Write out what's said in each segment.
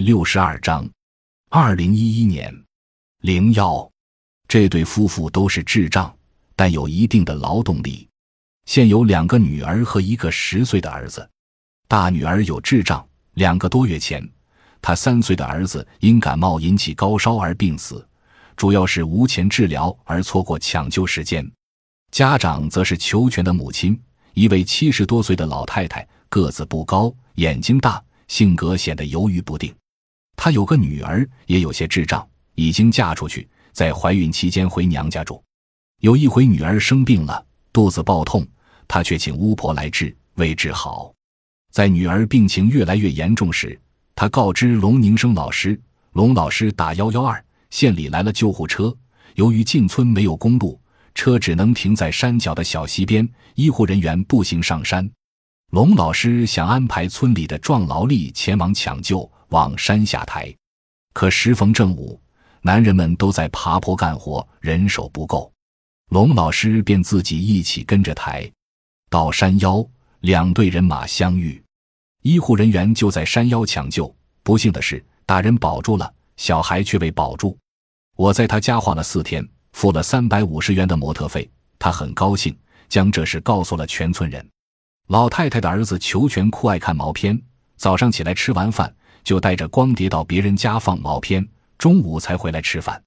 六十二章，二零一一年，零幺，这对夫妇都是智障，但有一定的劳动力。现有两个女儿和一个十岁的儿子。大女儿有智障，两个多月前，她三岁的儿子因感冒引起高烧而病死，主要是无钱治疗而错过抢救时间。家长则是求全的母亲，一位七十多岁的老太太，个子不高，眼睛大。性格显得犹豫不定。她有个女儿，也有些智障，已经嫁出去，在怀孕期间回娘家住。有一回女儿生病了，肚子爆痛，她却请巫婆来治，未治好。在女儿病情越来越严重时，她告知龙宁生老师，龙老师打幺幺二，县里来了救护车。由于进村没有公路，车只能停在山脚的小溪边，医护人员步行上山。龙老师想安排村里的壮劳力前往抢救，往山下抬，可时逢正午，男人们都在爬坡干活，人手不够。龙老师便自己一起跟着抬。到山腰，两队人马相遇，医护人员就在山腰抢救。不幸的是，大人保住了，小孩却被保住。我在他家花了四天，付了三百五十元的模特费，他很高兴，将这事告诉了全村人。老太太的儿子裘全酷爱看毛片，早上起来吃完饭就带着光碟到别人家放毛片，中午才回来吃饭。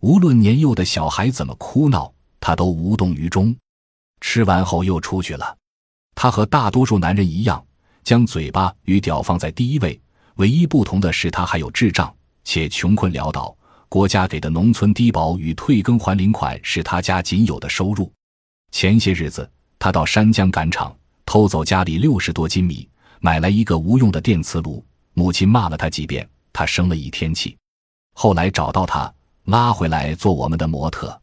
无论年幼的小孩怎么哭闹，他都无动于衷。吃完后又出去了。他和大多数男人一样，将嘴巴与屌放在第一位。唯一不同的是，他还有智障，且穷困潦倒。国家给的农村低保与退耕还林款是他家仅有的收入。前些日子，他到山江赶场。偷走家里六十多斤米，买来一个无用的电磁炉。母亲骂了他几遍，他生了一天气。后来找到他，拉回来做我们的模特。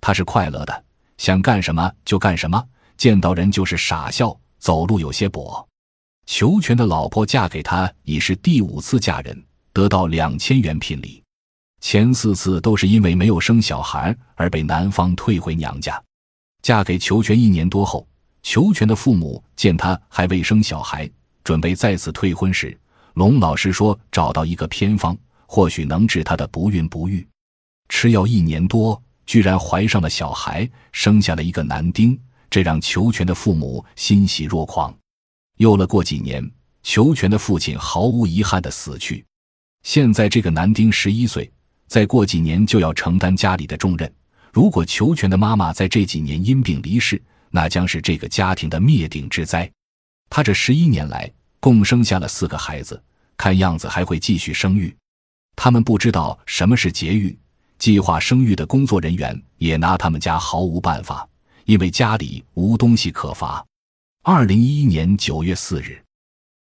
他是快乐的，想干什么就干什么，见到人就是傻笑，走路有些跛。裘全的老婆嫁给他已是第五次嫁人，得到两千元聘礼。前四次都是因为没有生小孩而被男方退回娘家。嫁给裘全一年多后。裘全的父母见他还未生小孩，准备再次退婚时，龙老师说找到一个偏方，或许能治他的不孕不育。吃药一年多，居然怀上了小孩，生下了一个男丁，这让裘全的父母欣喜若狂。又了过几年，裘全的父亲毫无遗憾的死去。现在这个男丁十一岁，再过几年就要承担家里的重任。如果裘全的妈妈在这几年因病离世，那将是这个家庭的灭顶之灾。他这十一年来共生下了四个孩子，看样子还会继续生育。他们不知道什么是节育，计划生育的工作人员也拿他们家毫无办法，因为家里无东西可发。二零一一年九月四日。